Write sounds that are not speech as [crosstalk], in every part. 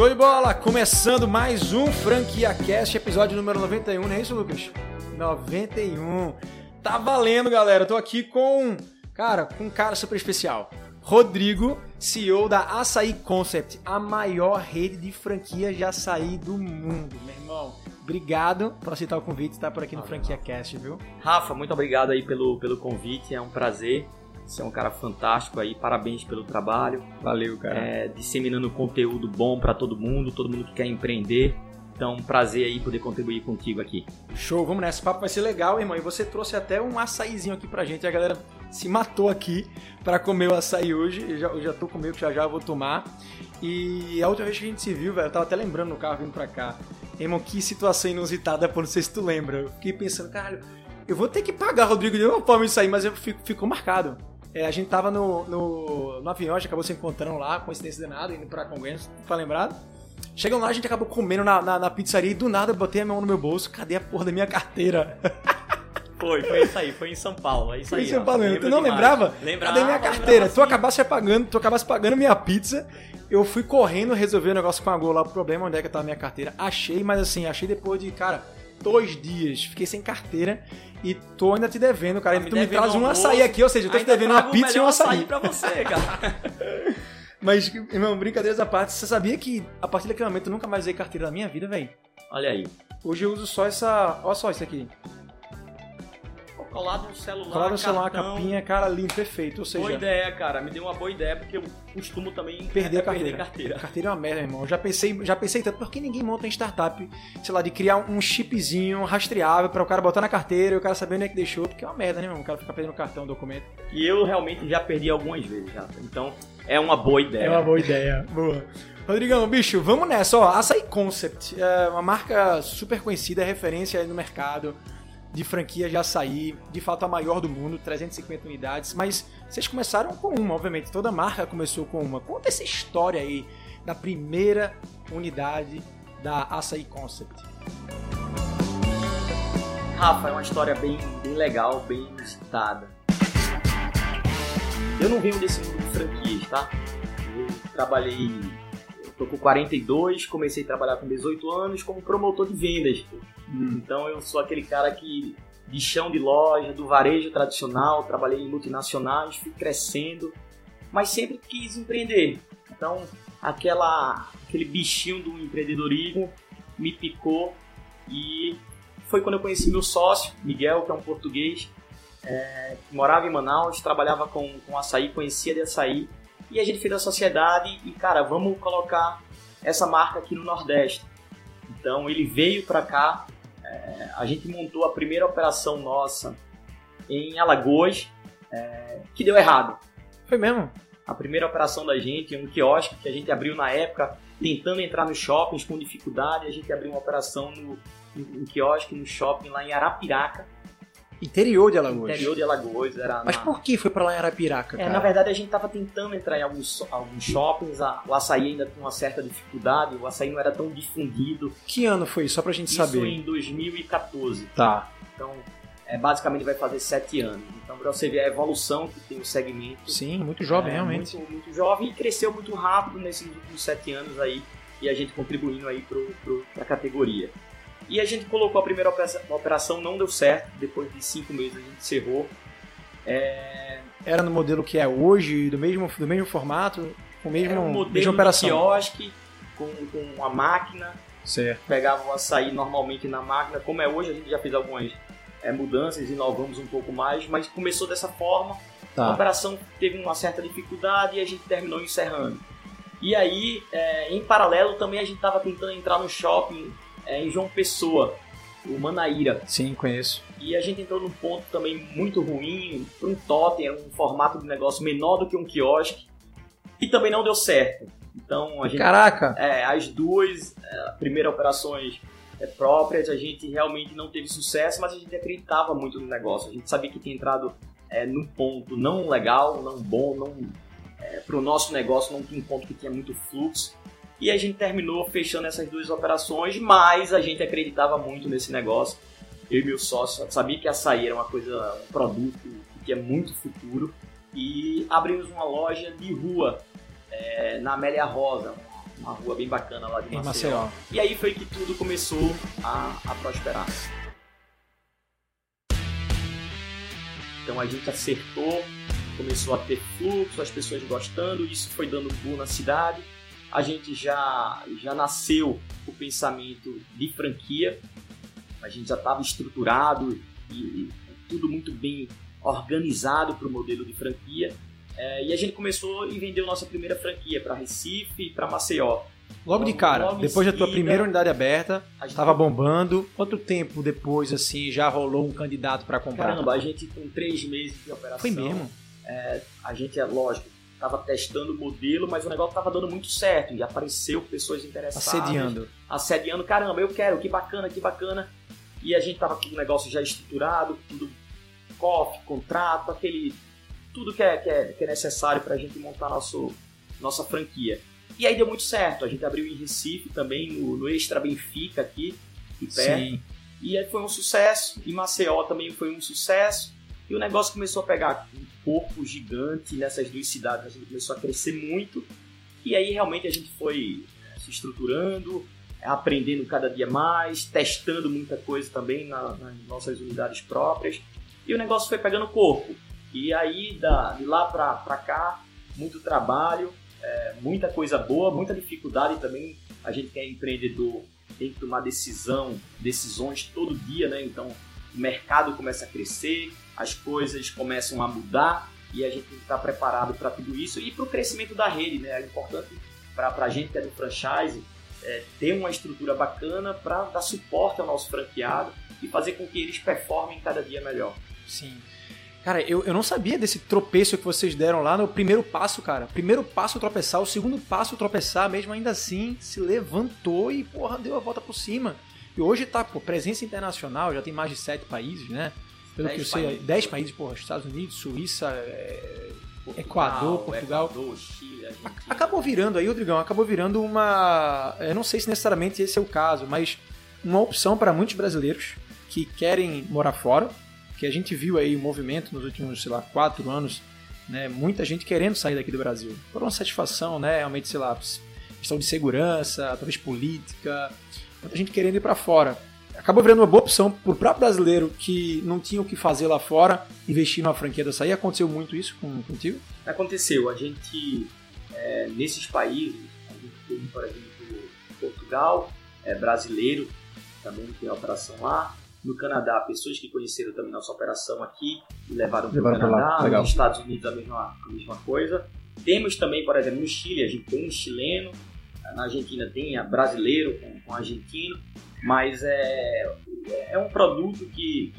Show de bola! Começando mais um Franquia Cast, episódio número 91, não é isso, Lucas? 91. Tá valendo, galera. Tô aqui com, cara, com um cara super especial. Rodrigo, CEO da Açaí Concept, a maior rede de franquias de açaí do mundo, meu irmão. Obrigado por aceitar o convite e estar por aqui no Franquia Cast, viu? Rafa, muito obrigado aí pelo, pelo convite, é um prazer. Você é um cara fantástico aí, parabéns pelo trabalho. Valeu, cara. É, disseminando conteúdo bom para todo mundo, todo mundo que quer empreender. Então, um prazer aí poder contribuir contigo aqui. Show, vamos nessa. O papo vai ser legal, irmão. E você trouxe até um açaizinho aqui pra gente. A galera se matou aqui para comer o açaí hoje. Eu já, eu já tô comendo, já já vou tomar. E a última vez que a gente se viu, velho, eu tava até lembrando no carro vindo pra cá. Irmão, que situação inusitada, pô, não sei se tu lembra. Eu fiquei pensando, caralho, eu vou ter que pagar Rodrigo de uma forma isso aí, mas eu fico, ficou marcado. É, a gente tava no, no, no avião, a gente acabou se encontrando lá, coincidência de nada, indo pra Congonhas, tá lembrado? Chegando lá, a gente acabou comendo na, na, na, pizzaria e do nada eu botei a mão no meu bolso. Cadê a porra da minha carteira? [laughs] Foi, foi isso aí, foi em São Paulo. É isso foi aí, em São Paulo, tu não lembrava? Lembrava. Cadê minha carteira? Tu acabasse pagando, tu acabasse pagando minha pizza. Eu fui correndo resolver o negócio com a Gol lá, o problema onde é que tava a minha carteira. Achei, mas assim, achei depois de, cara, dois dias. Fiquei sem carteira e tô ainda te devendo, cara. Me tu me devendo traz um almoço, açaí aqui, ou seja, eu tô te devendo uma pizza e um melhor açaí. pra você, cara. [laughs] Mas, irmão, brincadeiras à parte, você sabia que a partir daquele momento eu nunca mais usei carteira na minha vida, velho? Olha aí. Hoje eu uso só essa. Olha só isso aqui. Colado no celular, Colado no celular, cartão. capinha, cara, lindo, perfeito. Ou seja, Boa ideia, cara. Me deu uma boa ideia, porque eu costumo também perder é, a carteira. perder carteira. Carteira é uma merda, irmão. Eu já pensei, já pensei tanto, por que ninguém monta em startup, sei lá, de criar um chipzinho rastreável para o cara botar na carteira e o cara saber onde é que deixou, porque é uma merda, né, irmão? O cara fica perdendo cartão, documento. E eu realmente já perdi algumas vezes, já. Então, é uma boa ideia. É uma boa ideia. Boa. Rodrigão, bicho, vamos nessa, ó. Açaí Concept é uma marca super conhecida, referência aí no mercado de franquia de açaí, de fato a maior do mundo, 350 unidades, mas vocês começaram com uma, obviamente, toda marca começou com uma. Conta essa história aí da primeira unidade da Açaí Concept. Rafa, é uma história bem, bem legal, bem inusitada. Eu não venho desse mundo de franquias, tá? Eu trabalhei, tô com 42, comecei a trabalhar com 18 anos como promotor de vendas. Então eu sou aquele cara que de chão de loja, do varejo tradicional, trabalhei em multinacionais, fui crescendo, mas sempre quis empreender. Então aquela aquele bichinho do empreendedorismo me picou e foi quando eu conheci meu sócio, Miguel, que é um português, é, que morava em Manaus, trabalhava com, com açaí, conhecia de açaí, e a gente fez a sociedade e, cara, vamos colocar essa marca aqui no Nordeste. Então ele veio para cá, é, a gente montou a primeira operação nossa em Alagoas, é, que deu errado. Foi mesmo? A primeira operação da gente, um quiosque que a gente abriu na época, tentando entrar nos shoppings com dificuldade, a gente abriu uma operação no, um quiosque no shopping lá em Arapiraca, Interior de Alagoas. interior de Alagoas. Era Mas na... por que foi pra lá em Arapiraca, É, cara? na verdade a gente estava tentando entrar em alguns, alguns shoppings, a- o açaí ainda tinha uma certa dificuldade, o açaí não era tão difundido. Que ano foi? Só pra gente Isso saber. em 2014. Tá. Então, é, basicamente vai fazer sete anos. Então, para você ver a evolução que tem o segmento. Sim, muito jovem, É, realmente. Muito, muito jovem e cresceu muito rápido nesses últimos sete anos aí. E a gente contribuindo aí para a categoria. E a gente colocou a primeira operação, a operação, não deu certo. Depois de cinco meses a gente encerrou. É, Era no modelo que é hoje, do mesmo, do mesmo formato, com o mesmo, era um modelo mesma de operação. quiosque com, com a máquina. Certo. Pegava o açaí normalmente na máquina. Como é hoje, a gente já fez algumas é, mudanças, inovamos um pouco mais. Mas começou dessa forma. A Tá. operação teve uma certa dificuldade e a gente terminou encerrando. E aí, é, em paralelo, também a gente estava tentando entrar no shopping é, em João Pessoa, o Manaíra. Sim, conheço. E a gente entrou num ponto também muito ruim, para um totem, era um formato de negócio menor do que um quiosque. E também não deu certo. Então a gente Caraca! é, as duas é, primeiras operações é, próprias, a gente realmente não teve sucesso, mas a gente acreditava muito no negócio. A gente sabia que tinha entrado é, num ponto não legal, não bom, não para o nosso negócio não tinha um ponto que tinha muito fluxo. E a gente terminou fechando essas duas operações, mas a gente acreditava muito nesse negócio. Eu e meu sócio sabia que açaí era uma coisa, um produto que tinha muito futuro. E abrimos uma loja de rua é, na Amélia Rosa, uma rua bem bacana lá de Maceió. Maceió. E aí foi que tudo começou a, a prosperar. Então a gente acertou, começou a ter fluxo, as pessoas gostando, isso foi dando boom na cidade. A gente já, já nasceu o pensamento de franquia, a gente já estava estruturado e, e tudo muito bem organizado para o modelo de franquia. É, e a gente começou e vendeu nossa primeira franquia para Recife e para Maceió. Logo de cara, logo depois da tua seguida, primeira unidade aberta, A gente tava bombando. Quanto tempo depois, assim, já rolou um candidato pra comprar? Caramba, a gente com três meses de operação. Foi mesmo? A gente, é lógico, estava testando o modelo, mas o negócio estava dando muito certo. E apareceu pessoas interessadas. Assediando. Assediando. Caramba, eu quero, que bacana, que bacana. E a gente tava com o negócio já estruturado, tudo cofre, contrato, aquele. Tudo que é, que é, que é necessário para a gente montar nosso, nossa franquia. E aí deu muito certo. A gente abriu em Recife também, no, no Extra Benfica aqui, de perto. Sim. E aí foi um sucesso. Em Maceió também foi um sucesso. E o negócio começou a pegar um corpo gigante nessas duas cidades. A gente começou a crescer muito. E aí realmente a gente foi eh, se estruturando, aprendendo cada dia mais, testando muita coisa também na- nas nossas unidades próprias. E o negócio foi pegando corpo. E aí da, de lá pra cá, muito trabalho, eh, muita coisa boa, muita dificuldade também. A gente que é empreendedor tem que tomar decisão, decisões todo dia, né? Então o mercado começa a crescer, as coisas começam a mudar e a gente tem que estar preparado para tudo isso e para o crescimento da rede, né? É importante para a gente que é do franchise é, ter uma estrutura bacana para dar suporte ao nosso franqueado e fazer com que eles performem cada dia melhor. Sim. Cara, eu, eu não sabia desse tropeço que vocês deram lá no primeiro passo, cara. Primeiro passo tropeçar, o segundo passo tropeçar, mesmo ainda assim, se levantou e, porra, deu a volta por cima. E hoje tá, pô, presença internacional, já tem mais de sete países, né? Pelo Dez que eu sei, países. dez países, porra, Estados Unidos, Suíça, é, Equador, Portugal. Equador, Chile, acabou virando aí, Rodrigão, acabou virando uma. Eu não sei se necessariamente esse é o caso, mas uma opção para muitos brasileiros que querem morar fora, que a gente viu aí o movimento nos últimos, sei lá, quatro anos, né? Muita gente querendo sair daqui do Brasil. Por uma satisfação, né? Realmente, sei lá, questão de segurança, talvez política, muita gente querendo ir para fora. Acabou virando uma boa opção para o próprio brasileiro que não tinha o que fazer lá fora, investir numa franquia da sair. Aconteceu muito isso com, contigo? Aconteceu, a gente, é, nesses países, a gente tem, por exemplo, Portugal, é, brasileiro, também tem operação lá. No Canadá, pessoas que conheceram também nossa operação aqui e levaram para o Levaram pra lá, Canadá. Nos Estados Unidos, a mesma, a mesma coisa. Temos também, por exemplo, no Chile, a gente tem um chileno. Na Argentina tem a brasileiro com, com argentino. Mas é, é um produto que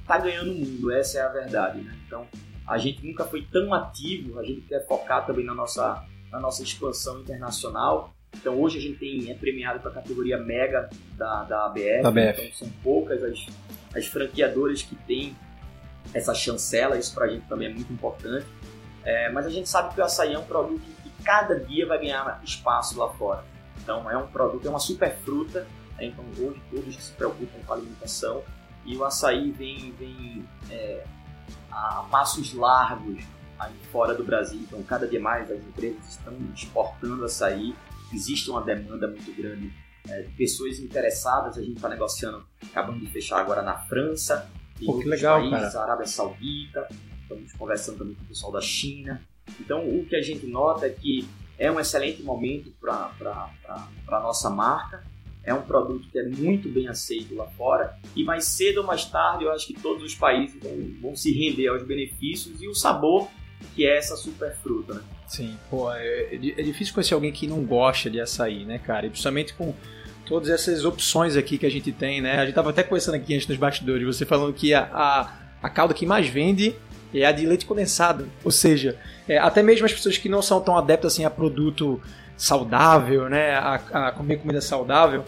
está ganhando o mundo, essa é a verdade. Né? Então, a gente nunca foi tão ativo, a gente quer focar também na nossa, na nossa expansão internacional. Então hoje a gente tem, é premiado para a categoria Mega da, da ABF, Da ABF. então são poucas as, as franqueadoras que têm essa chancela, isso para a gente também é muito importante. É, mas a gente sabe que o açaí é um produto que cada dia vai ganhar espaço lá fora. Então é um produto, é uma super fruta, né? então hoje todos se preocupam com a alimentação e o açaí vem, vem é, a passos largos aí fora do Brasil. Então, cada dia mais as empresas estão exportando açaí. Existe uma demanda muito grande é, de pessoas interessadas. A gente está negociando, acabamos de fechar agora na França, em Pô, que outros legal, países, cara. Arábia Saudita. Estamos conversando também com o pessoal da China. Então, o que a gente nota é que é um excelente momento para a nossa marca. É um produto que é muito bem aceito lá fora. E mais cedo ou mais tarde, eu acho que todos os países vão, vão se render aos benefícios e o sabor que é essa super fruta. Né? Sim, pô, é, é difícil conhecer alguém que não gosta de açaí, né, cara? E principalmente com todas essas opções aqui que a gente tem, né? A gente tava até conversando aqui antes nos bastidores, você falando que a, a, a calda que mais vende é a de leite condensado. Ou seja, é, até mesmo as pessoas que não são tão adeptas assim, a produto saudável, né? A, a comer comida saudável.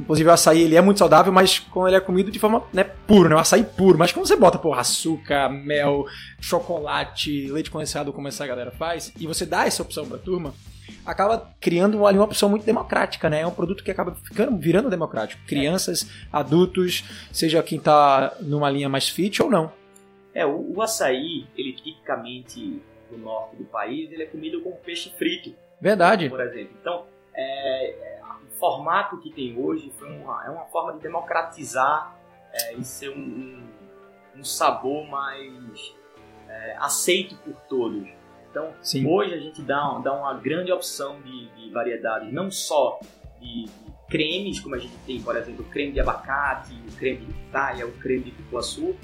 Inclusive o açaí ele é muito saudável, mas quando ele é comido de forma né, puro, né? O açaí puro. Mas quando você bota, porra, açúcar, mel, chocolate, leite condensado, como essa galera faz, e você dá essa opção pra turma, acaba criando ali uma opção muito democrática, né? É um produto que acaba ficando, virando democrático. Crianças, adultos, seja quem tá numa linha mais fit ou não. É, o, o açaí, ele tipicamente no norte do país, ele é comido com peixe frito, Verdade. por exemplo. Então, é, o formato que tem hoje uma, é uma forma de democratizar é, e ser um, um, um sabor mais é, aceito por todos. Então, Sim. hoje a gente dá, dá uma grande opção de, de variedades, não só de, de, cremes, como a gente tem, por exemplo, o creme de abacate, o creme de pitaia, o creme de cupuaçu,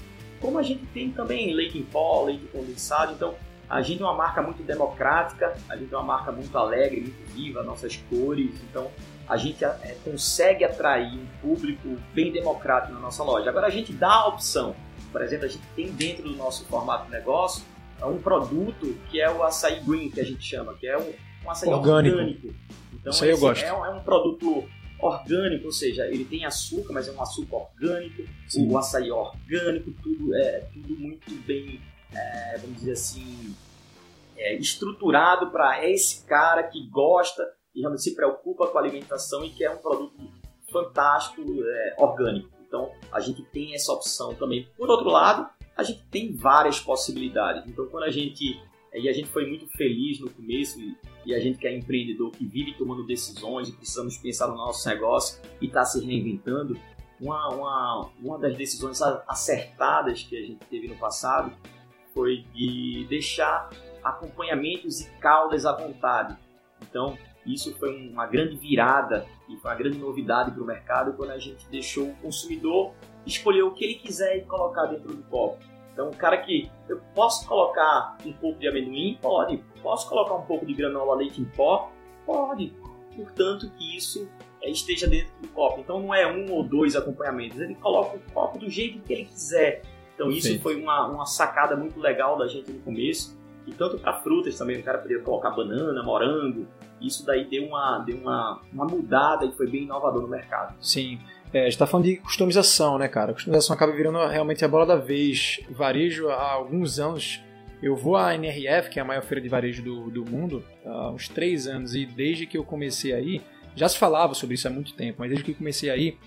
como a gente tem também leite em pó, leite condensado. Então, a gente é uma marca muito democrática, a gente é uma marca muito alegre, muito viva, nossas cores. Então, a gente é, consegue atrair um público bem democrático na nossa loja. Agora, a gente dá a opção. Por exemplo, a gente tem dentro do nosso formato de negócio um produto que é o açaí green, que a gente chama, que é um, um açaí orgânico. orgânico. Então, Isso aí eu gosto. É, é um produto orgânico, ou seja, ele tem açúcar, mas é um açúcar orgânico, Sim. o açaí é orgânico, tudo é tudo muito bem, é, vamos dizer assim, é, estruturado para esse cara que gosta e realmente se preocupa com a alimentação e que é um produto fantástico, é, orgânico. Então a gente tem essa opção também. Por outro lado, a gente tem várias possibilidades. Então quando a gente e a gente foi muito feliz no começo e, e, a gente que é empreendedor que vive tomando decisões e precisamos pensar no nosso negócio e está se reinventando. Uma, uma, uma das decisões acertadas que a gente teve no passado foi de deixar acompanhamentos e caldas à vontade. Então, isso foi uma grande virada e foi uma grande novidade para o mercado quando a gente deixou o consumidor escolher o que ele quiser e colocar dentro do copo. Então, o cara que eu posso colocar um pouco de amendoim, pode. Posso colocar um pouco de granola leite em pó, pode. Portanto, que isso é, esteja dentro do copo. Então, não é um ou dois acompanhamentos. Ele coloca o copo do jeito que ele quiser. Então, isso foi uma, uma sacada muito legal da gente no começo. E tanto para frutas também, o cara poderia colocar banana, morango. Isso daí deu uma, deu uma, uma mudada e foi bem inovador no mercado. Sim. É, a gente tá falando de customização, né, cara? A customização acaba virando realmente a bola da vez. Varejo, há alguns anos, eu vou à NRF, que é a maior feira de varejo do, do mundo, há uns três anos, e desde que eu comecei aí, já se falava sobre isso há muito tempo, mas desde que eu comecei aí,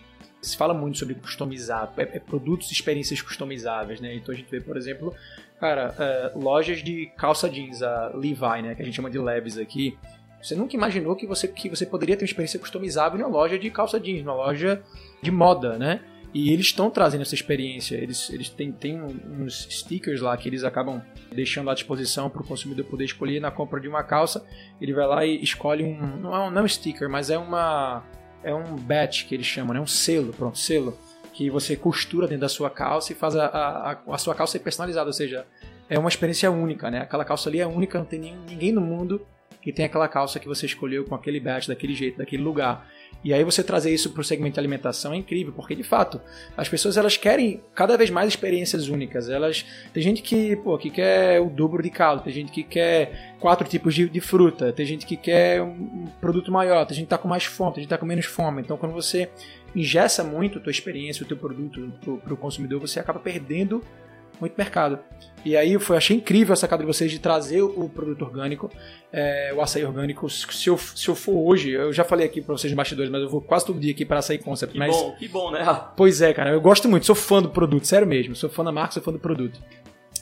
se fala muito sobre customizar, é, é produtos e experiências customizáveis, né? Então a gente vê, por exemplo, cara, é, lojas de calça jeans, a Levi, né, que a gente chama de Levis aqui. Você nunca imaginou que você, que você poderia ter uma experiência customizável em uma loja de calça jeans, uma loja de moda, né? E eles estão trazendo essa experiência. Eles, eles têm, têm uns stickers lá que eles acabam deixando à disposição para o consumidor poder escolher na compra de uma calça. Ele vai lá e escolhe um. Não é um, não é um sticker, mas é uma. É um badge que eles chamam, né? Um selo, pronto, selo. Que você costura dentro da sua calça e faz a, a, a sua calça personalizada. Ou seja, é uma experiência única, né? Aquela calça ali é única, não tem ninguém no mundo que tem aquela calça que você escolheu com aquele badge, daquele jeito, daquele lugar. E aí você trazer isso para o segmento de alimentação é incrível, porque de fato as pessoas elas querem cada vez mais experiências únicas. Elas tem gente que pô, que quer o dobro de caldo, tem gente que quer quatro tipos de, de fruta, tem gente que quer um produto maior, tem gente que está com mais fome, tem gente que está com menos fome. Então quando você ingessa muito a tua experiência, o teu produto para o consumidor, você acaba perdendo muito mercado. E aí foi, achei incrível essa sacada de vocês de trazer o produto orgânico, é, o açaí orgânico. Se eu, se eu for hoje, eu já falei aqui para vocês de bastidores, mas eu vou quase todo dia aqui para açaí concept. Que mas, bom, que bom, né? [laughs] Pois é, cara, eu gosto muito, sou fã do produto, sério mesmo. Sou fã da marca, sou fã do produto.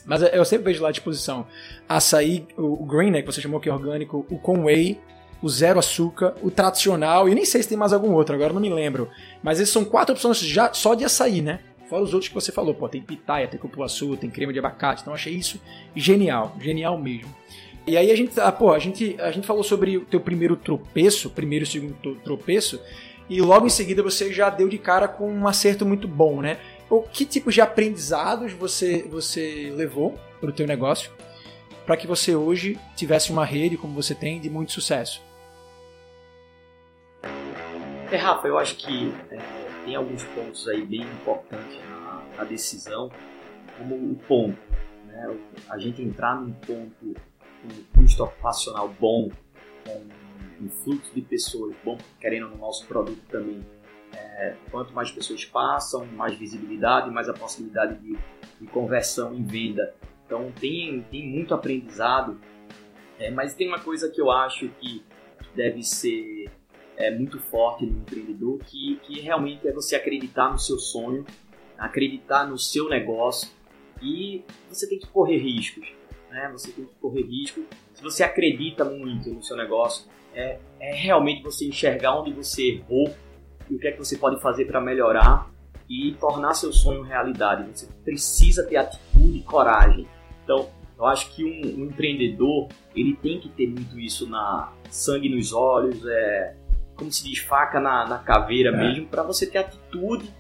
Mas eu sempre vejo lá à disposição açaí, o green, né, que você chamou que é orgânico, o com whey, o zero açúcar, o tradicional, e nem sei se tem mais algum outro, agora não me lembro. Mas esses são quatro opções já só de açaí, né? Fora os outros que você falou, pô, tem pitaia, tem cupuaçu, tem crema de abacate. Então achei isso genial, genial mesmo. E aí a gente, ah, pô, a gente, a gente falou sobre o teu primeiro tropeço, primeiro e segundo tropeço, e logo em seguida você já deu de cara com um acerto muito bom, né? O que tipos de aprendizados você, você levou para o teu negócio para que você hoje tivesse uma rede como você tem de muito sucesso? É, Rafa, eu acho que é tem alguns pontos aí bem importantes na, na decisão, como o ponto. Né? A gente entrar num ponto com um custo ocupacional bom, com um fluxo de pessoas bom, querendo no nosso produto também. É, quanto mais pessoas passam, mais visibilidade, mais a possibilidade de, de conversão em venda. Então tem, tem muito aprendizado, é, mas tem uma coisa que eu acho que deve ser é, muito forte no empreendedor, que, que realmente é você acreditar no seu sonho, acreditar no seu negócio e você tem que correr riscos. né? Você tem que correr risco. Se você acredita muito no seu negócio, é, é realmente você enxergar onde você errou e o que é que você pode fazer para melhorar e tornar seu sonho realidade. Você precisa ter atitude e coragem. Então, eu acho que um, um empreendedor ele tem que ter muito isso na sangue nos olhos, é como se diz faca na, na caveira é. mesmo, para você ter atitude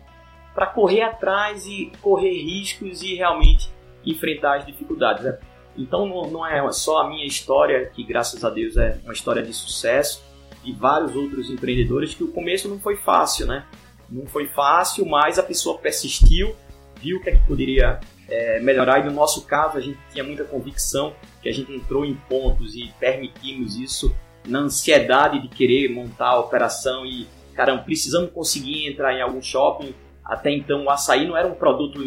para correr atrás e correr riscos e realmente enfrentar as dificuldades. Né? Então não, não é só a minha história, que graças a Deus é uma história de sucesso, e vários outros empreendedores que o começo não foi fácil, né? Não foi fácil, mas a pessoa persistiu, viu o que, é que poderia é, melhorar, e no nosso caso a gente tinha muita convicção que a gente entrou em pontos e permitimos isso na ansiedade de querer montar a operação e, caramba, precisamos conseguir entrar em algum shopping. Até então o açaí não era um produto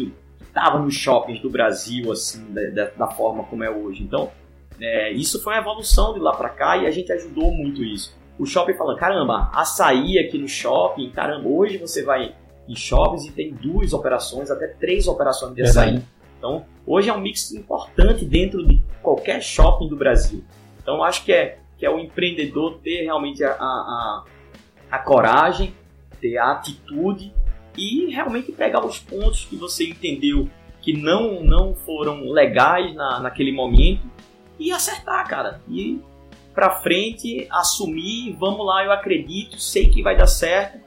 estava nos shoppings do Brasil, assim, da, da forma como é hoje. Então, é, isso foi uma evolução de lá para cá e a gente ajudou muito isso. O shopping falando, caramba, açaí aqui no shopping, caramba, hoje você vai em shoppings e tem duas operações, até três operações de açaí. Então, hoje é um mix importante dentro de qualquer shopping do Brasil. Então, acho que é, que é o empreendedor ter realmente a, a, a coragem, ter a atitude e realmente pegar os pontos que você entendeu que não, não foram legais na, naquele momento e acertar, cara. E pra frente, assumir, vamos lá, eu acredito, sei que vai dar certo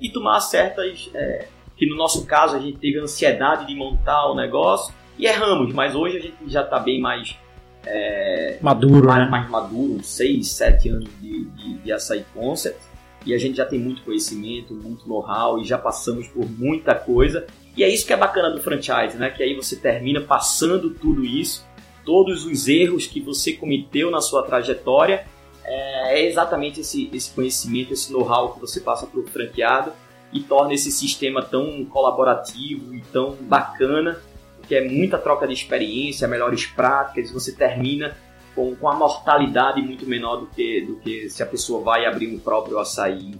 e tomar certas. É, que no nosso caso a gente teve ansiedade de montar o negócio e erramos, mas hoje a gente já está bem mais. É, maduro, mais, né? mais maduro, 6, 7 anos de, de, de açaí concept e a gente já tem muito conhecimento, muito know-how e já passamos por muita coisa. E é isso que é bacana do franchise, né? Que aí você termina passando tudo isso, todos os erros que você cometeu na sua trajetória, é, é exatamente esse, esse conhecimento, esse know-how que você passa para o franqueado e torna esse sistema tão colaborativo e tão bacana, que é muita troca de experiência, melhores práticas, você termina com, com a mortalidade muito menor do que, do que se a pessoa vai abrir um próprio açaí.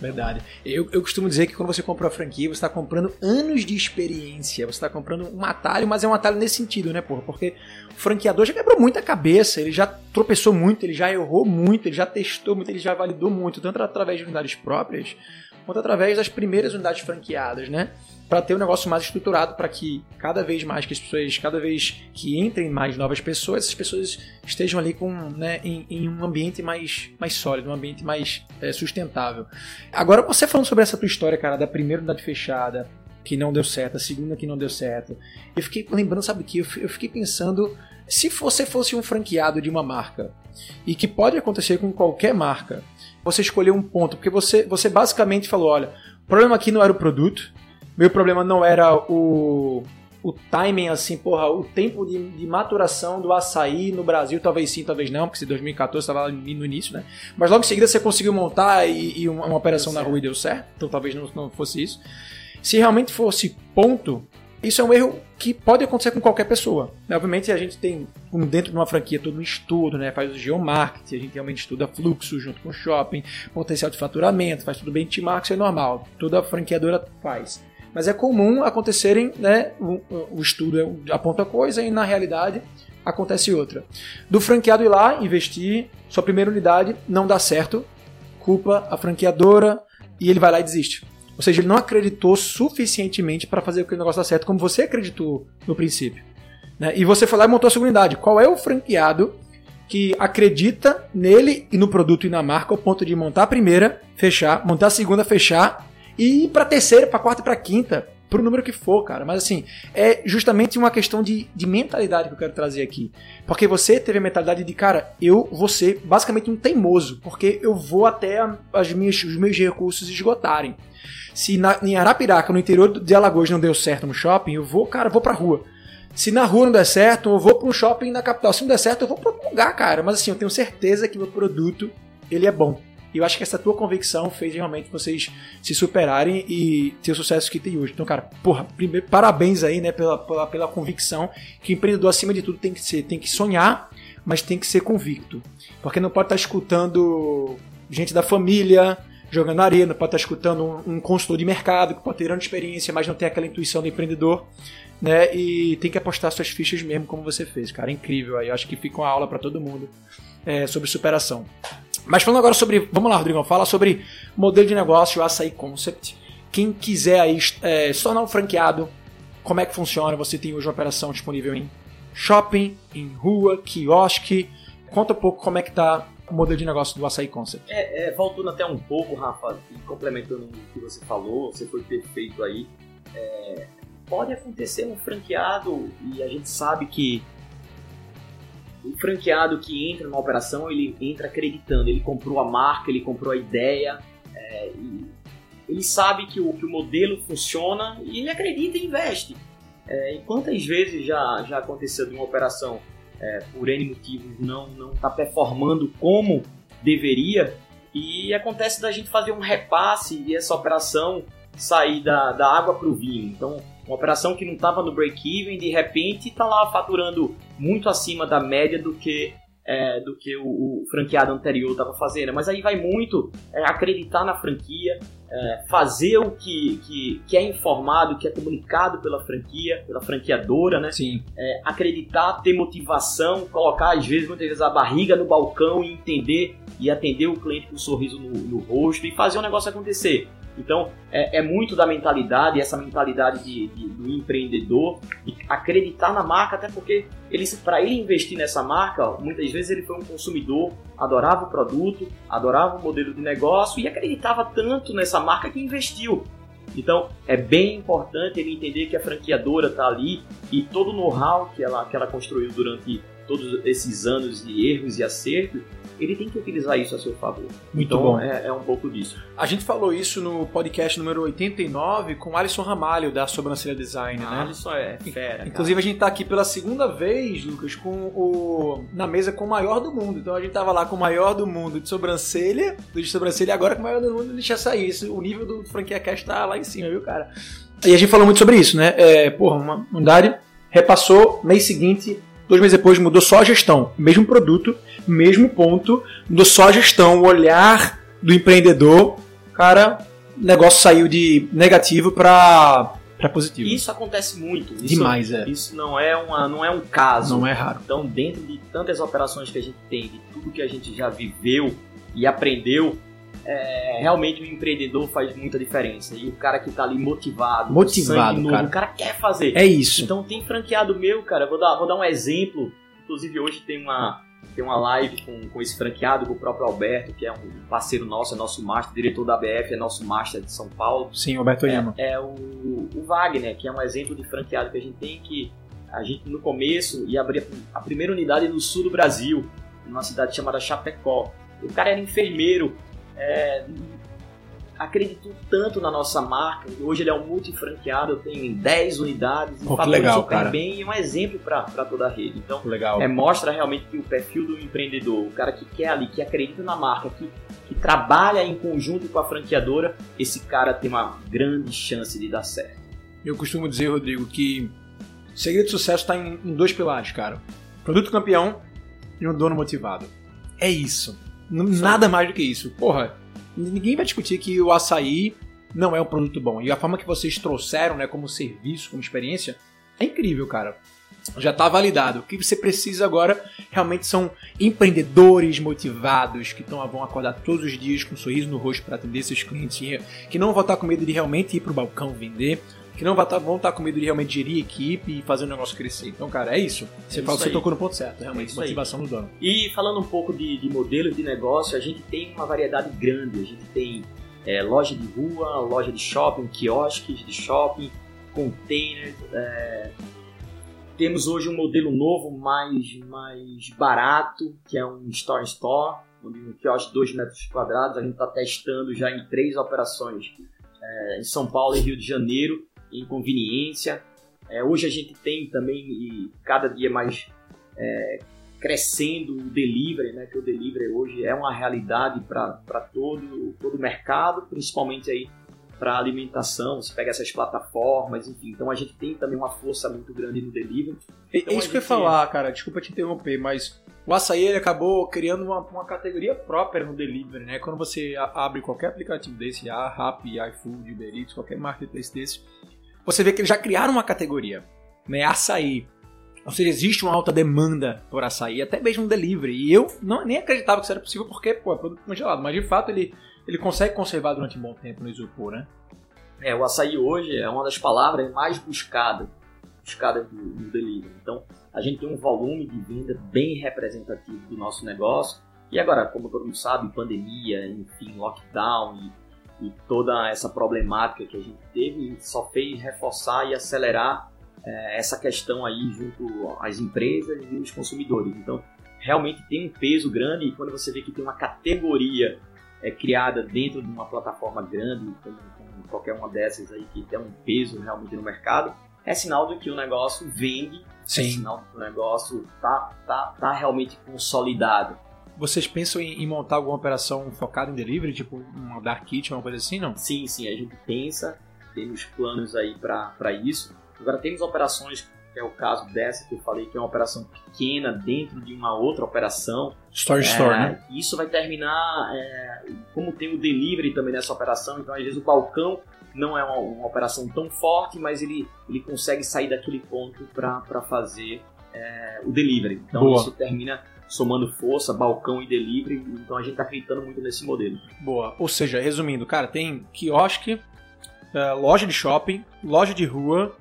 Verdade. Eu, eu costumo dizer que quando você compra a franquia, você está comprando anos de experiência. Você está comprando um atalho, mas é um atalho nesse sentido, né, porra? Porque o franqueador já quebrou muita cabeça, ele já tropeçou muito, ele já errou muito, ele já testou muito, ele já validou muito, tanto através de unidades próprias, quanto através das primeiras unidades franqueadas, né? Para ter um negócio mais estruturado para que cada vez mais que as pessoas, cada vez que entrem mais novas pessoas, essas pessoas estejam ali com, né, em, em um ambiente mais, mais sólido, um ambiente mais é, sustentável. Agora, você falando sobre essa tua história, cara, da primeira unidade fechada, que não deu certo, a segunda que não deu certo, eu fiquei lembrando, sabe o que? Eu fiquei pensando, se você fosse um franqueado de uma marca, e que pode acontecer com qualquer marca, você escolheu um ponto, porque você, você basicamente falou, olha, o problema aqui não era o produto, meu problema não era o, o timing, assim, porra, o tempo de, de, maturação do açaí no Brasil, talvez sim, talvez não, porque se 2014 estava no início, né? Mas logo em seguida você conseguiu montar e, e uma, uma, operação na rua e deu certo, então talvez não, não fosse isso. Se realmente fosse ponto, isso é um erro que pode acontecer com qualquer pessoa. Obviamente a gente tem, dentro de uma franquia, todo um estudo, né? faz o geomarketing, a gente realmente estuda fluxo junto com o shopping, potencial de faturamento, faz tudo benchmark, isso é normal. Toda franqueadora faz. Mas é comum acontecerem, né? O, o estudo aponta coisa e na realidade acontece outra. Do franqueado ir lá, investir, sua primeira unidade não dá certo, culpa a franqueadora e ele vai lá e desiste. Ou seja, ele não acreditou suficientemente para fazer aquele negócio dar certo como você acreditou no princípio. Né? E você foi lá e montou a segunda unidade. Qual é o franqueado que acredita nele e no produto e na marca ao ponto de montar a primeira, fechar, montar a segunda, fechar e ir pra terceira, pra quarta e pra quinta, pro número que for, cara. Mas assim, é justamente uma questão de, de mentalidade que eu quero trazer aqui. Porque você teve a mentalidade de, cara, eu vou ser basicamente um teimoso, porque eu vou até as minhas, os meus recursos esgotarem. Se na, em Arapiraca, no interior de Alagoas, não deu certo no shopping, eu vou, cara, vou pra rua. Se na rua não der certo, eu vou para um shopping na capital. Se não der certo, eu vou para outro lugar, cara. Mas assim, eu tenho certeza que meu produto ele é bom. E eu acho que essa tua convicção fez realmente vocês se superarem e ter o sucesso que tem hoje. Então, cara, porra, primeiro, parabéns aí, né, pela, pela, pela convicção que empreendedor, acima de tudo, tem que ser, tem que sonhar, mas tem que ser convicto. Porque não pode estar escutando gente da família, jogando arena, pode estar escutando um, um consultor de mercado que pode ter grande experiência, mas não tem aquela intuição do empreendedor, né? E tem que apostar suas fichas mesmo, como você fez, cara. Incrível aí. Eu acho que fica uma aula para todo mundo é, sobre superação. Mas falando agora sobre. Vamos lá, Rodrigão, fala sobre modelo de negócio, Açaí Concept. Quem quiser aí é, se tornar um franqueado, como é que funciona? Você tem hoje uma operação disponível em shopping, em rua, quiosque. Conta um pouco como é que tá o modelo de negócio do Açaí Concept. É, é, voltando até um pouco, Rafa, e complementando o que você falou, você foi perfeito aí. É, pode acontecer um franqueado, e a gente sabe que o franqueado que entra numa operação, ele entra acreditando, ele comprou a marca, ele comprou a ideia, é, ele sabe que o, que o modelo funciona e ele acredita e investe. É, e quantas vezes já, já aconteceu de uma operação, é, por N motivos, não não está performando como deveria, e acontece da gente fazer um repasse e essa operação sair da, da água para o vinho. Então, uma operação que não estava no break-even, de repente está lá faturando muito acima da média do que é, do que o, o, franqueado anterior estava fazendo. Mas aí vai muito é, acreditar na franquia, é, fazer o que, que, que, é informado, que é comunicado pela franquia, pela franqueadora, né? Sim. É, acreditar, ter motivação, colocar às vezes, muitas vezes, a barriga no balcão e entender e atender o cliente com um sorriso no, no rosto e fazer o negócio acontecer. Então, é, é, muito da mentalidade, essa mentalidade de, de, do empreendedor, de acreditar na marca, até porque ele, para ele investir nessa marca, muitas vezes ele foi um consumidor, adorava o produto, adorava o modelo de negócio e acreditava tanto nessa marca que investiu. Então, é bem importante ele entender que a franqueadora está ali e todo o know-how que ela, que ela construiu durante todos esses anos de erros e acertos, ele tem que utilizar isso a seu favor. Muito então, bom. É, é, um pouco disso. A gente falou isso no podcast número 89 com Alisson Ramalho, da Sobrancelha Design, ah, né? Alisson é fera. Inclusive, cara. a gente tá aqui pela segunda vez, Lucas, com o na mesa com o maior do mundo. Então a gente tava lá com o maior do mundo de sobrancelha, de sobrancelha, e agora com o maior do mundo deixa sair. Isso, o nível do Franquia Cast tá lá em cima, viu, cara? E a gente falou muito sobre isso, né? É, porra, uma unidade repassou, mês seguinte, dois meses depois mudou só a gestão. Mesmo produto, mesmo ponto, mudou só gestão, o olhar do empreendedor. Cara, o negócio saiu de negativo para para positivo. Isso acontece muito. Isso, Demais, é. Isso não é, uma, não é um caso. Não é raro. Então, dentro de tantas operações que a gente tem, de tudo que a gente já viveu e aprendeu, é, realmente o empreendedor faz muita diferença. E o cara que tá ali motivado, motivado, novo, cara. o cara quer fazer. É isso. Então tem franqueado meu, cara, vou dar, vou dar um exemplo. Inclusive hoje tem uma, tem uma live com, com esse franqueado, com o próprio Alberto, que é um parceiro nosso, é nosso master, diretor da BF, é nosso master de São Paulo. Sim, Alberto Yama. É, é o, o Wagner, que é um exemplo de franqueado que a gente tem que a gente no começo ia abrir a primeira unidade no sul do Brasil, numa cidade chamada Chapecó. O cara era enfermeiro, é, acreditou tanto na nossa marca. Hoje ele é um multifranqueado, tem 10 unidades e oh, legal, super cara. bem e é um exemplo para toda a rede. Então, legal. É, mostra realmente que o perfil do empreendedor, o cara que quer ali, que acredita na marca, que, que trabalha em conjunto com a franqueadora, esse cara tem uma grande chance de dar certo. Eu costumo dizer, Rodrigo, que o segredo de sucesso está em, em dois pilares, cara. Produto campeão e um dono motivado. É isso. Nada mais do que isso. Porra, ninguém vai discutir que o açaí não é um produto bom. E a forma que vocês trouxeram, né, como serviço, como experiência, é incrível, cara. Já está validado. O que você precisa agora realmente são empreendedores motivados que tão, vão acordar todos os dias com um sorriso no rosto para atender seus clientes, que não vão estar com medo de realmente ir para o balcão vender, que não tá, vão estar com medo de realmente gerir equipe e fazer o negócio crescer. Então, cara, é isso. Você, é você tocou no ponto certo, realmente, é motivação aí. do dono. E falando um pouco de, de modelos de negócio, a gente tem uma variedade grande. A gente tem é, loja de rua, loja de shopping, quiosques de shopping, containers. É... Temos hoje um modelo novo mais, mais barato, que é um store store, onde um quiosque de 2 metros quadrados. A gente está testando já em três operações é, em São Paulo e Rio de Janeiro em conveniência. É, hoje a gente tem também, e cada dia mais é, crescendo o delivery, né, que o delivery hoje é uma realidade para todo, todo o mercado, principalmente aí para alimentação, você pega essas plataformas, enfim. Então a gente tem também uma força muito grande no delivery. Então, é isso que eu ia falar, cara, desculpa te interromper, mas o açaí ele acabou criando uma, uma categoria própria no delivery, né? Quando você abre qualquer aplicativo desse, a Rappi, iFood, Uber Eats, qualquer marketplace desse, você vê que eles já criaram uma categoria, né? Açaí. Ou seja, existe uma alta demanda por açaí, até mesmo delivery. E eu não, nem acreditava que isso era possível porque, pô, é produto congelado. Mas de fato ele ele consegue conservar durante um bom tempo no isopor, né? É, o açaí hoje é uma das palavras mais buscadas, buscadas do, do delivery. Então, a gente tem um volume de venda bem representativo do nosso negócio. E agora, como todo mundo sabe, pandemia, enfim, lockdown e, e toda essa problemática que a gente teve só fez reforçar e acelerar é, essa questão aí junto às empresas e os consumidores. Então, realmente tem um peso grande e quando você vê que tem uma categoria é criada dentro de uma plataforma grande, como, como qualquer uma dessas aí que tem um peso realmente no mercado, é sinal de que o negócio vende, é Sim. é sinal de que o negócio tá, tá, tá realmente consolidado. Vocês pensam em, em, montar alguma operação focada em delivery, tipo uma dark kitchen, uma coisa assim, não? Sim, sim, a gente pensa, temos planos aí para isso. Agora temos operações que é o caso dessa que eu falei, que é uma operação pequena dentro de uma outra operação. Store é, Store, né? Isso vai terminar, é, como tem o delivery também nessa operação, então às vezes o balcão não é uma, uma operação tão forte, mas ele, ele consegue sair daquele ponto para fazer é, o delivery. Então Boa. isso termina somando força, balcão e delivery, então a gente está acreditando muito nesse modelo. Boa, ou seja, resumindo, cara, tem quiosque, é, loja de shopping, loja de rua,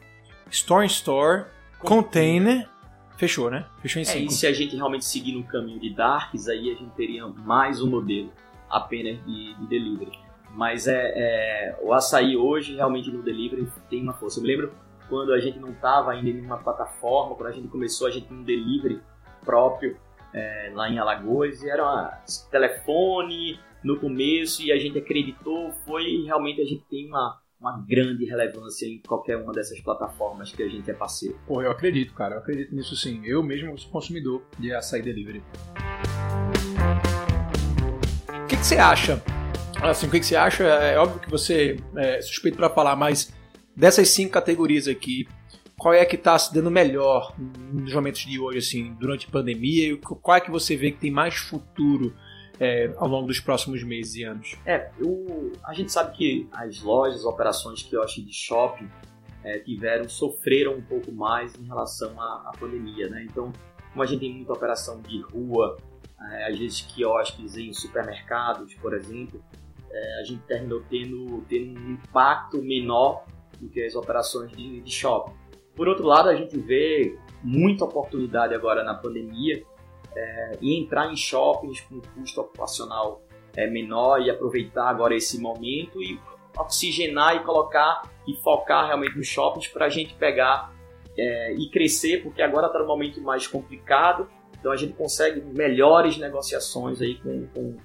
store in store, Container. Fechou, né? Fechou em 5. É, e se a gente realmente seguir no caminho de Darks, aí a gente teria mais um modelo apenas de, de delivery. Mas é, é, o açaí hoje realmente no delivery tem uma força. Eu me lembro quando a gente não estava ainda em uma plataforma, quando a gente começou, a gente tinha um delivery próprio é, lá em Alagoas e era uma, telefone no começo e a gente acreditou, foi realmente a gente tem uma, uma grande relevância em qualquer uma dessas plataformas que a gente é parceiro. Pô, eu acredito, cara, eu acredito nisso sim. Eu mesmo sou consumidor de açaí delivery. O que, que você acha? Assim, o que, que você acha? É óbvio que você é suspeito para falar, mas dessas cinco categorias aqui, qual é que está se dando melhor nos momentos de hoje, assim, durante a pandemia? E qual é que você vê que tem mais futuro é, ao longo dos próximos meses e anos? É, eu, a gente sabe que as lojas, operações que eu acho de shopping é, tiveram, sofreram um pouco mais em relação à, à, pandemia, né? Então, como a gente tem muita operação de rua, é, às vezes quiosques em supermercados, por exemplo, é, a gente terminou tendo, tendo um impacto menor do que as operações de, de shopping. Por outro lado, a gente vê muita oportunidade agora na pandemia é, e entrar em shoppings com custo ocupacional é, menor e aproveitar agora esse momento e oxigenar e colocar e focar realmente nos shoppings para a gente pegar é, e crescer, porque agora está no momento mais complicado, então a gente consegue melhores negociações aí com, com,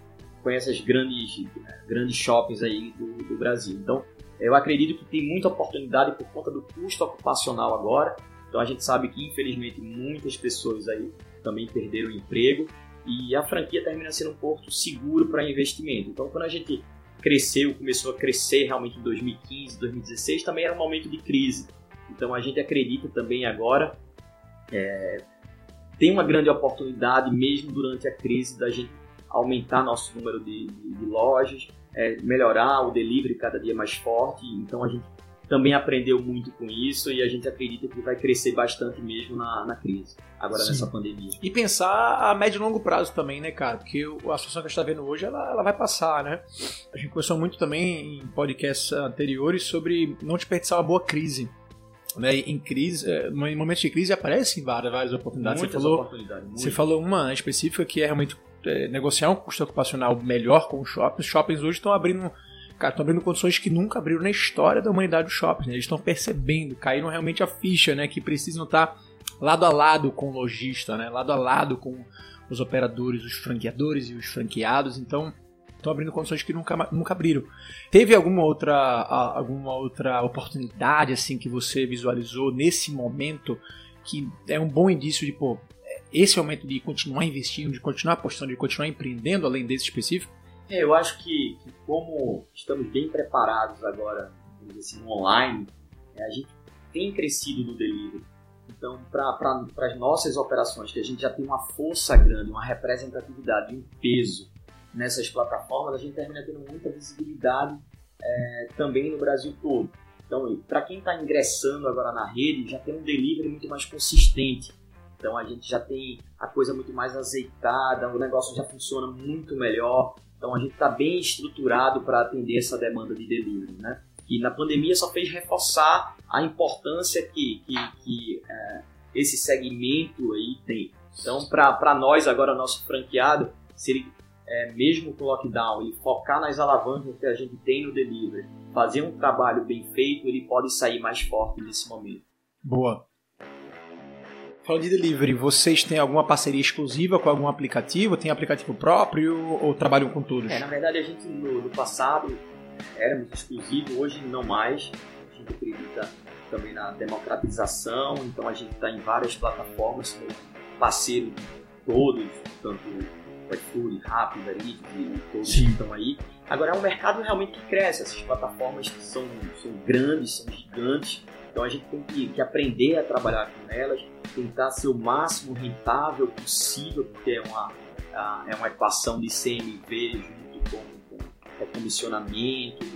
com essas grandes, grandes shoppings aí do, do Brasil. Então eu acredito que tem muita oportunidade por conta do custo ocupacional agora, então a gente sabe que infelizmente muitas pessoas aí também perderam o emprego e a franquia termina sendo um porto seguro para investimento. Então, quando a gente cresceu, começou a crescer realmente em 2015, 2016, também era um momento de crise. Então, a gente acredita também agora é, tem uma grande oportunidade mesmo durante a crise da gente aumentar nosso número de, de, de lojas, é, melhorar o delivery cada dia mais forte. Então, a gente também aprendeu muito com isso e a gente acredita que vai crescer bastante mesmo na, na crise, agora Sim. nessa pandemia. E pensar a médio e longo prazo também, né, cara? Porque a situação que a gente está vendo hoje, ela, ela vai passar, né? A gente conversou muito também em podcasts anteriores sobre não desperdiçar uma boa crise. Né, em crise, é, em momentos de crise aparecem várias, várias oportunidades. Muitas você falou, oportunidades. Você falou uma específica que é realmente é, negociar um custo ocupacional melhor com os shoppings. Os shoppings hoje estão abrindo estão abrindo condições que nunca abriram na história da humanidade dos shoppings. Né? Eles estão percebendo, caíram realmente a ficha, né? Que precisam estar lado a lado com o lojista, né? Lado a lado com os operadores, os franqueadores e os franqueados. Então, estão abrindo condições que nunca, nunca abriram. Teve alguma outra, alguma outra oportunidade assim que você visualizou nesse momento que é um bom indício de, pô, esse o momento de continuar investindo, de continuar apostando, de continuar empreendendo além desse específico? É, eu acho que, que, como estamos bem preparados agora, assim, online, é, a gente tem crescido no delivery. Então, para as nossas operações, que a gente já tem uma força grande, uma representatividade, um peso nessas plataformas, a gente termina tendo muita visibilidade é, também no Brasil todo. Então, para quem está ingressando agora na rede, já tem um delivery muito mais consistente. Então, a gente já tem a coisa muito mais azeitada, o negócio já funciona muito melhor. Então, a gente está bem estruturado para atender essa demanda de delivery, né? E na pandemia só fez reforçar a importância que, que, que é, esse segmento aí tem. Então, para nós, agora, nosso franqueado, se ele é, mesmo com o lockdown, ele focar nas alavancas que a gente tem no delivery, fazer um trabalho bem feito, ele pode sair mais forte nesse momento. Boa. Falando de delivery, vocês têm alguma parceria exclusiva com algum aplicativo? Tem aplicativo próprio ou trabalham com todos? É, na verdade, a gente no, no passado éramos exclusivos, hoje não mais. A gente acredita também na democratização, então a gente está em várias plataformas, parceiro de todos, tanto iFood, Rappi, Verid, todos Sim. estão aí. Agora é um mercado realmente que cresce, essas plataformas são, são grandes, são gigantes, então a gente tem que, que, aprender a trabalhar com elas, tentar ser o máximo rentável possível, porque é uma, é uma equação de CMV junto com, o comissionamento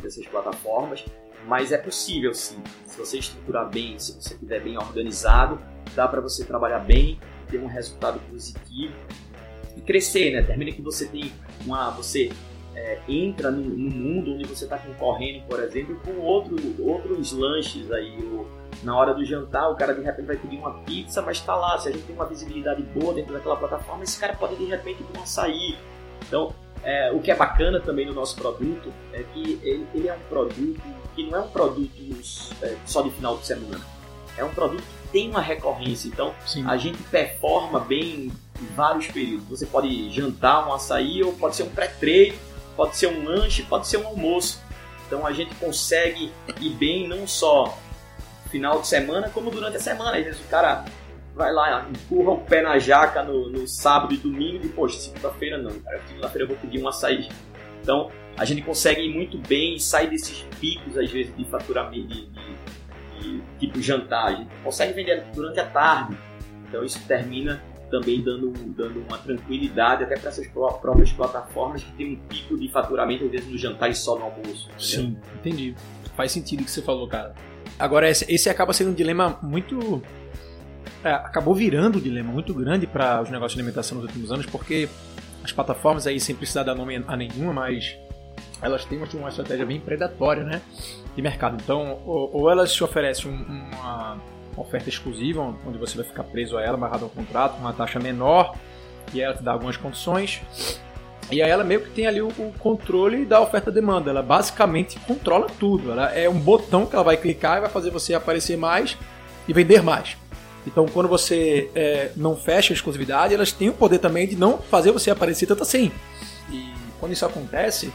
dessas plataformas, mas é possível sim, se você estruturar bem, se você estiver bem organizado, dá para você trabalhar bem, ter um resultado positivo e crescer, né? Termina que você tem uma. Você é, entra no, no, mundo onde você está concorrendo, por exemplo, com outro, outros lanches aí. Na hora do jantar, o cara de repente vai pedir uma pizza, mas está lá. Se a gente tem uma visibilidade boa dentro daquela plataforma, esse cara pode de repente pedir um açaí. Então, é, o que é bacana também no nosso produto é que ele, ele é um produto que não é um produto é, só de final de semana. É um produto que tem uma recorrência. Então, Sim. a gente performa bem em vários períodos. Você pode jantar um açaí ou pode ser um pré-treino, pode ser um lanche, pode ser um almoço. Então a gente consegue ir bem não só final de semana, como durante a semana. Às vezes o cara vai lá, empurra o pé na jaca no, no sábado e domingo e, poxa, segunda-feira não, cara, segunda-feira eu vou pedir um açaí. Então a gente consegue ir muito bem e sai desses picos, às vezes, de faturamento, de, de, de tipo jantar. A gente consegue vender durante a tarde. Então isso termina também dando, dando uma tranquilidade até para essas próprias plataformas que tem um pico de faturamento, às vezes, no jantar e só no almoço. Entendeu? Sim, entendi. Faz sentido o que você falou, cara. Agora, esse, esse acaba sendo um dilema muito. É, acabou virando um dilema muito grande para os negócios de alimentação nos últimos anos, porque as plataformas aí, sem precisar dar nome a nenhuma, mas elas têm uma estratégia bem predatória, né? De mercado. Então, ou, ou elas te oferecem uma oferta exclusiva, onde você vai ficar preso a ela, amarrado ao contrato, com uma taxa menor, e ela te dá algumas condições. E aí ela meio que tem ali o, o controle da oferta-demanda. Ela basicamente controla tudo. Ela é um botão que ela vai clicar e vai fazer você aparecer mais e vender mais. Então, quando você é, não fecha a exclusividade, elas têm o poder também de não fazer você aparecer tanto assim. E quando isso acontece,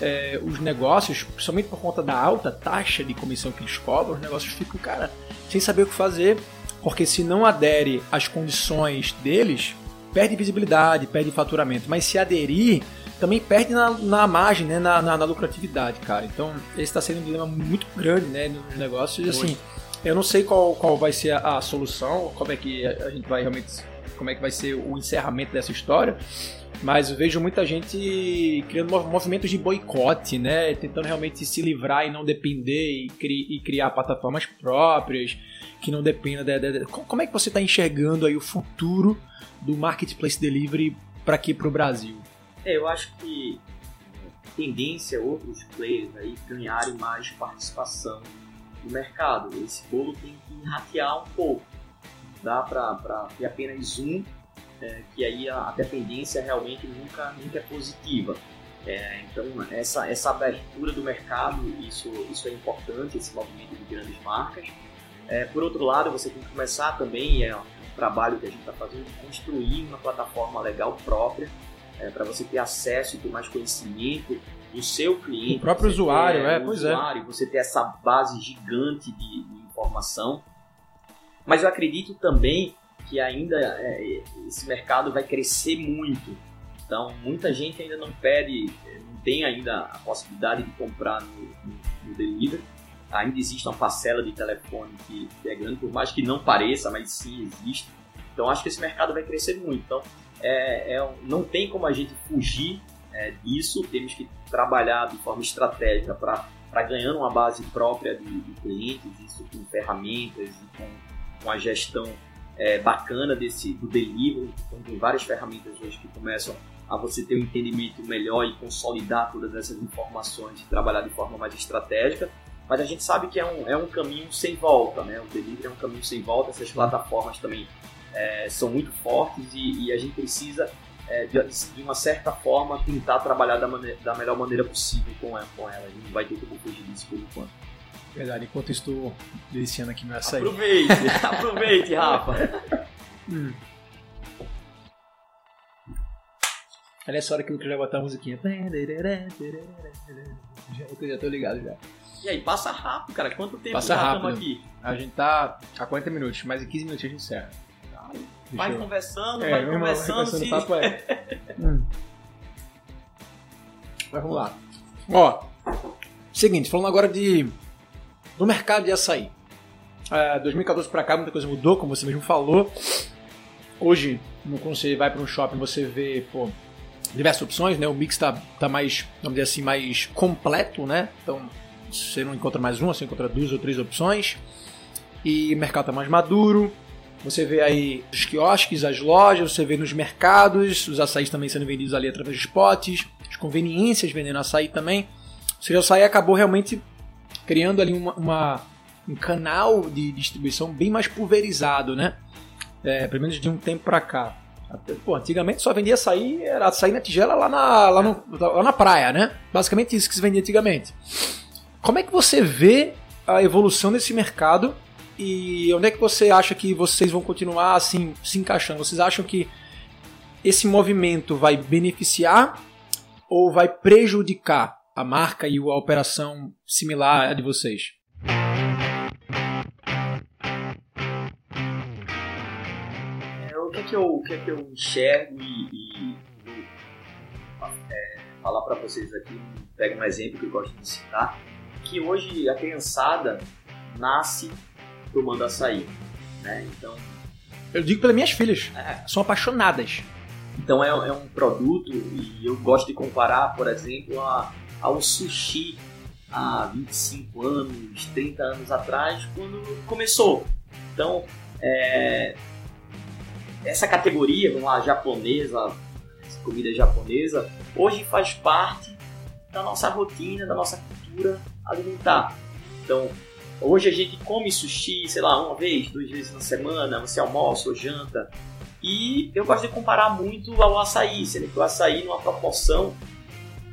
é, os negócios, principalmente por conta da alta taxa de comissão que eles cobram, os negócios ficam, cara, sem saber o que fazer, porque se não adere às condições deles, perde visibilidade, perde faturamento. Mas se aderir, também perde na, na margem, né? na, na, na lucratividade, cara. Então, esse está sendo um dilema muito grande né? nos negócios. E assim, eu não sei qual, qual vai ser a, a solução, como é que a gente vai realmente. como é que vai ser o encerramento dessa história. Mas eu vejo muita gente criando movimentos de boicote, né? Tentando realmente se livrar e não depender e, cri e criar plataformas próprias que não dependam de, de. Como é que você está enxergando aí o futuro do marketplace delivery para aqui para o Brasil? É, eu acho que tendência outros players aí ganharem mais participação no mercado. Esse bolo tem que ratear um pouco. Dá para ter apenas um é, que aí a, a, dependência realmente nunca, nunca é positiva. É, então, essa, essa abertura do mercado, isso, isso é importante, esse movimento de grandes marcas. É, por outro lado, você tem que começar também, é um trabalho que a gente está fazendo, de construir uma plataforma legal própria, é, para você ter acesso e ter mais conhecimento do seu cliente. O próprio usuário, é, pois é. usuário, é. Você ter essa base gigante de, de informação. Mas eu acredito também que ainda é, esse mercado vai crescer muito. Então, muita gente ainda não pede, não tem ainda a possibilidade de comprar no, no, no delivery. Ainda existe uma parcela de telefone que, é grande, por mais que não pareça, mas sim existe. Então, acho que esse mercado vai crescer muito. Então, é, é, não tem como a gente fugir é, disso, temos que trabalhar de forma estratégica para ganhando uma base própria de, de, clientes, isso com ferramentas e com, com a gestão é, bacana desse, do delivery. Então, tem várias ferramentas hoje que começam a você ter um entendimento melhor e consolidar todas essas informações e trabalhar de forma mais estratégica. Mas a gente sabe que é um, é um caminho sem volta, né? O delivery é um caminho sem volta, essas plataformas também é, são muito fortes e, e a gente precisa, é, de, de, uma certa forma, tentar trabalhar da, maneira, da melhor maneira possível com ela, com gente não vai ter como fugir disso por enquanto. Verdade, enquanto estou deliciando aqui meu açaí. Aproveite, [laughs] aproveite, Rafa. hum. Olha essa hora que eu queria botar a musiquinha. Eu já tô ligado já. E aí, passa rápido, cara. Quanto tempo passa já estamos aqui? A gente tá a 40 minutos, mais em 15 minutos a gente encerra. Vai eu... conversando, é, vai conversando. conversando se... papo é. [laughs] hum. Mas vamos lá. Ó, seguinte, falando agora de do mercado de açaí. É, 2014 para cá muita coisa mudou, como você mesmo falou. Hoje, quando você vai para um shopping, você vê pô, diversas opções, né? O mix está tá mais, vamos dizer assim, mais completo, né? Então, você não encontra mais uma, você encontra duas ou três opções. E o mercado está mais maduro. Você vê aí os quiosques, as lojas, você vê nos mercados, os açaís também sendo vendidos ali através de spots, as conveniências vendendo açaí também. Ou seja, o açaí acabou realmente criando ali uma, uma um canal de distribuição bem mais pulverizado, né? É, pelo menos de um tempo para cá. Pô, antigamente só vendia açaí, era açaí na tigela lá na, lá, no, lá na praia, né? Basicamente isso que se vendia antigamente. Como é que você vê a evolução desse mercado e onde é que você acha que vocês vão continuar assim se encaixando? Vocês acham que esse movimento vai beneficiar ou vai prejudicar a marca e a operação similar à de vocês? É, o que é que eu, o que é que eu enxergo e, e é, falar para vocês aqui, pega um exemplo que eu gosto de citar, que hoje a criançada nasce tomando açaí, né? Então... Eu digo pelas minhas filhas, é. são apaixonadas. Então é, é, um produto e eu gosto de comparar, por exemplo, a, ao sushi há 25 anos, 30 anos atrás, quando começou. Então, é, essa categoria, vamos lá, japonesa, comida japonesa, hoje faz parte da nossa rotina, da nossa cultura alimentar. Então, Hoje a gente come sushi, sei lá, uma vez, duas vezes na semana, você almoça ou janta. E eu gosto de comparar muito ao açaí, sendo que o açaí numa proporção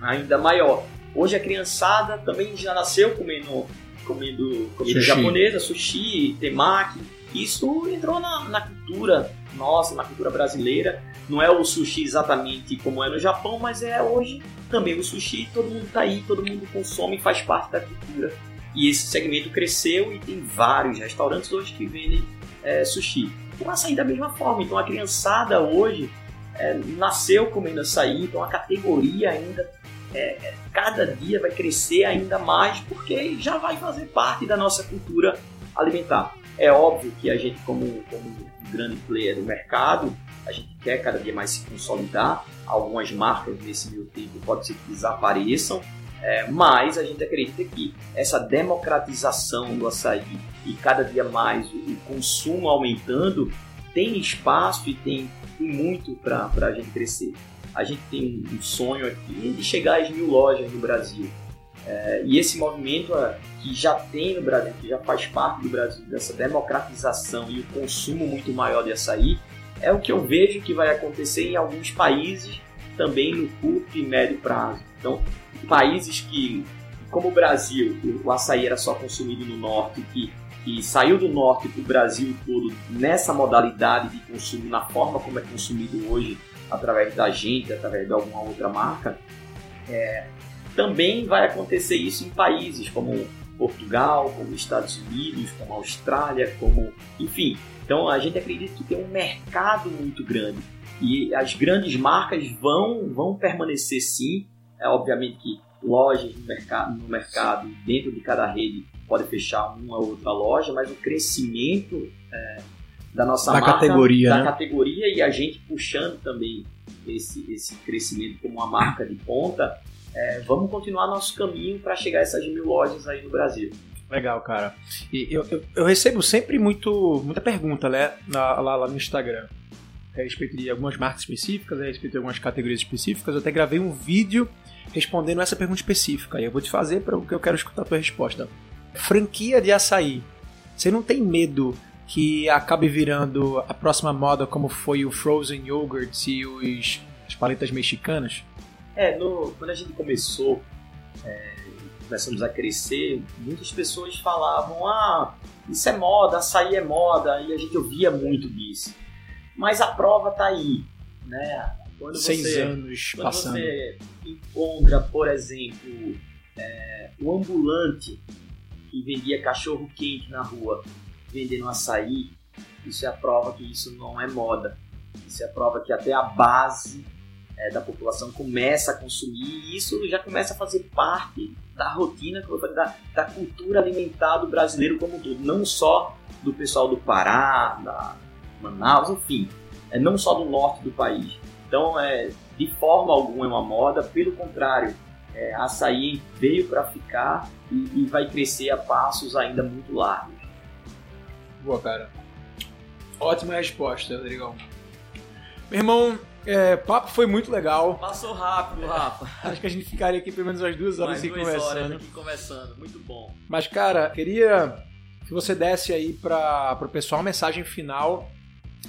ainda maior. Hoje a criançada também já nasceu comendo, comendo comida sushi. japonesa, sushi, temaki. Isso entrou na, na cultura nossa, na cultura brasileira. Não é o sushi exatamente como é no Japão, mas é hoje também o sushi. Todo mundo está aí, todo mundo consome, faz parte da cultura e esse segmento cresceu e tem vários restaurantes hoje que vendem é, sushi. O açaí da mesma forma. Então a criançada hoje é, nasceu comendo açaí, então a categoria ainda é, cada dia vai crescer ainda mais porque já vai fazer parte da nossa cultura alimentar. É óbvio que a gente, como, como grande player do mercado, a gente quer cada dia mais se consolidar. Algumas marcas nesse meio tempo pode ser que desapareçam, é, mas a gente acredita que essa democratização do açaí e cada dia mais o, consumo aumentando tem espaço e tem, tem muito para a gente crescer. A gente tem um sonho aqui de chegar às mil lojas no Brasil. É, e esse movimento é, que já tem no Brasil, que já faz parte do Brasil, dessa democratização e o consumo muito maior de açaí, é o que eu vejo que vai acontecer em alguns países também no curto e médio prazo. Então, países que, como o Brasil, o açaí era só consumido no norte, que, que saiu do norte para o Brasil todo nessa modalidade de consumo, na forma como é consumido hoje, através da gente, através de alguma outra marca, é, também vai acontecer isso em países como Portugal, como Estados Unidos, como Austrália, como. Enfim. Então a gente acredita que tem um mercado muito grande. E as grandes marcas vão, vão permanecer sim. É, obviamente que lojas no mercado, no mercado, dentro de cada rede, pode fechar uma ou outra loja, mas o crescimento é, da nossa da marca, categoria, da né? categoria e a gente puxando também esse, esse crescimento como uma marca de ponta, é, vamos continuar nosso caminho para chegar a essas mil lojas aí no Brasil. Legal, cara. E eu, eu, eu recebo sempre muito, muita pergunta né, lá, lá, lá no Instagram a respeito de algumas marcas específicas, a respeito de algumas categorias específicas. Eu até gravei um vídeo respondendo essa pergunta específica. E eu vou te fazer para o que eu quero escutar a tua resposta. Franquia de açaí. Você não tem medo que acabe virando a próxima moda como foi o Frozen Yogurt e os, as paletas mexicanas? É, no, quando a gente começou, é, começamos a crescer, muitas pessoas falavam, ah, isso é moda, açaí é moda, e a gente ouvia muito disso. Mas a prova tá aí, né? Quando Seis você, anos quando passando. você encontra, por exemplo, é, o ambulante que vendia cachorro quente na rua, vendendo açaí, isso é a prova que isso não é moda. Isso é a prova que até a base é, da população começa a consumir e isso já começa a fazer parte da rotina, da, da cultura alimentar do brasileiro como um todo. Não só do pessoal do Pará, da Manaus, enfim, é não só do norte do país. Então, é, de forma alguma é uma moda, pelo contrário, é, açaí veio para ficar e, e, vai crescer a passos ainda muito largos. Boa, cara. Ótima resposta, Rodrigão. Meu irmão, é, papo foi muito legal. Passou rápido, Rafa. Acho que a gente ficaria aqui pelo menos umas duas horas aqui conversando. horas aqui conversando, muito bom. Mas, cara, queria que você desse aí para o pessoal uma mensagem final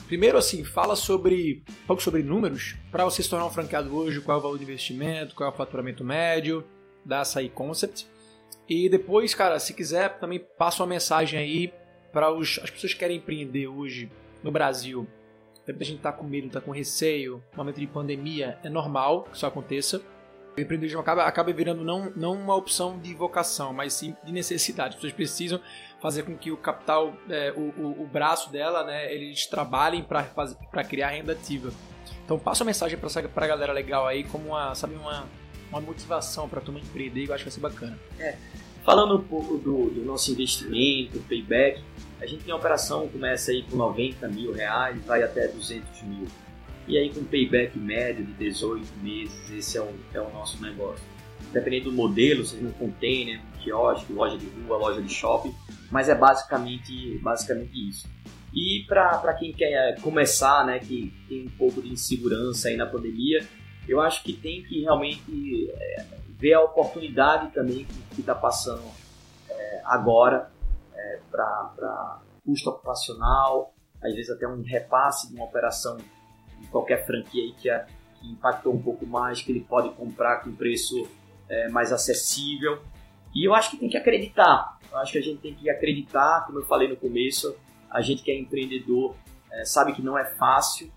Primeiro, assim, fala sobre um pouco sobre números. Para você se tornar um franqueado hoje, qual é o valor de investimento, qual é o faturamento médio da Açaí Concept. E depois, cara, se quiser, também passa uma mensagem aí para as pessoas que querem empreender hoje no Brasil. Muita gente tá com medo, tá com receio, momento de pandemia, é normal que isso aconteça. O empreendedorismo acaba, acaba virando não, não uma opção de vocação, mas sim de necessidade. As pessoas precisam fazer com que o capital, é, o, o, o, braço dela, né, eles trabalhem para criar renda ativa. Então passa uma mensagem para a galera legal aí, como uma, sabe, uma, uma motivação para a turma empreender, eu acho que vai ser bacana. É. Falando um pouco do, do nosso investimento, payback, a gente tem uma operação que começa aí com 90 mil reais, vai até 200 mil. E aí com payback médio de 18 meses, esse é o, é o nosso negócio. Dependendo do modelo, seja um container, um quiosque, loja de rua, loja de shopping, mas é basicamente, basicamente isso. E para quem quer começar, né, que tem um pouco de insegurança aí na pandemia, eu acho que tem que realmente é, ver a oportunidade também que está passando é, agora para custo ocupacional, às vezes até um repasse de uma operação de qualquer franquia aí que, é, que impactou um pouco mais, que ele pode comprar com preço é, mais acessível. E eu acho que tem que acreditar. Eu acho que a gente tem que acreditar, como eu falei no começo, a gente que é empreendedor é, sabe que não é fácil.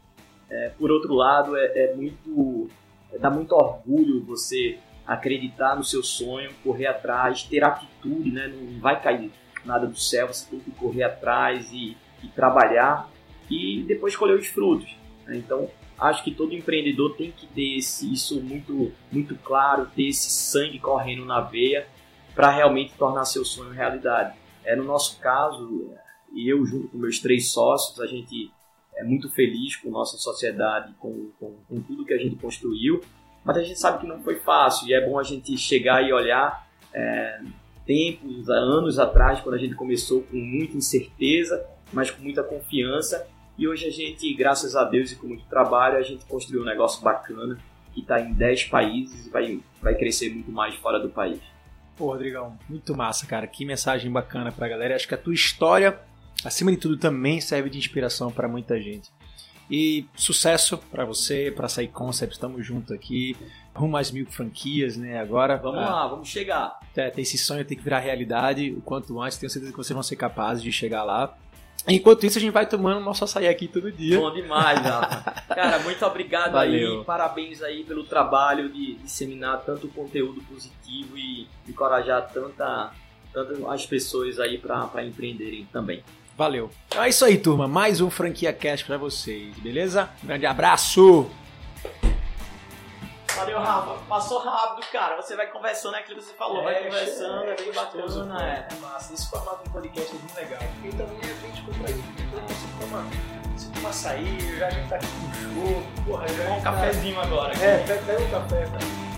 É, por outro lado, é, é muito é, dá muito orgulho você acreditar no seu sonho, correr atrás, ter atitude, né? Não vai cair nada do céu, você tem que correr atrás e, e trabalhar e depois colher os frutos. Né? Então, acho que todo empreendedor tem que ter esse, isso muito, muito claro, ter esse sangue correndo na veia para realmente tornar seu sonho realidade. É, no nosso caso, eu junto com meus três sócios, a gente é muito feliz com nossa sociedade, com, com, com tudo que a gente construiu, mas a gente sabe que não foi fácil e é bom a gente chegar e olhar é, tempos, anos atrás, quando a gente começou com muita incerteza, mas com muita confiança e hoje a gente, graças a Deus e com muito trabalho, a gente construiu um negócio bacana que está em 10 países e vai, vai crescer muito mais fora do país. Pô, Rodrigão, muito massa, cara. Que mensagem bacana pra galera. Acho que a tua história, acima de tudo, também serve de inspiração para muita gente. E sucesso para você, para sair Concept, estamos juntos aqui. Rumo às mil franquias, né? Agora. Vamos ah, lá, vamos chegar. É, tem esse sonho, tem que virar realidade o quanto antes. Tenho certeza que vocês vão ser capazes de chegar lá. Enquanto isso, a gente vai tomando nosso açaí aqui todo dia. Bom demais, Rafa. Cara, muito obrigado Valeu. aí. Parabéns aí pelo trabalho de disseminar tanto conteúdo positivo e encorajar tanta, tanto as pessoas aí para empreenderem também. Valeu. Então é isso aí, turma. Mais um Franquia Cast pra vocês, beleza? Um grande abraço! Valeu, Rafa. Passou rápido, cara. Você vai conversando, é aquilo que você falou. É, vai conversando, é, é bem bacana. É. é massa. Esse formato de podcast é muito legal. E também é bem descontraído. Então você toma, você toma açaí, já a gente tá aqui com show. Porra, já um tá... cafezinho agora. É, pega um café, cara.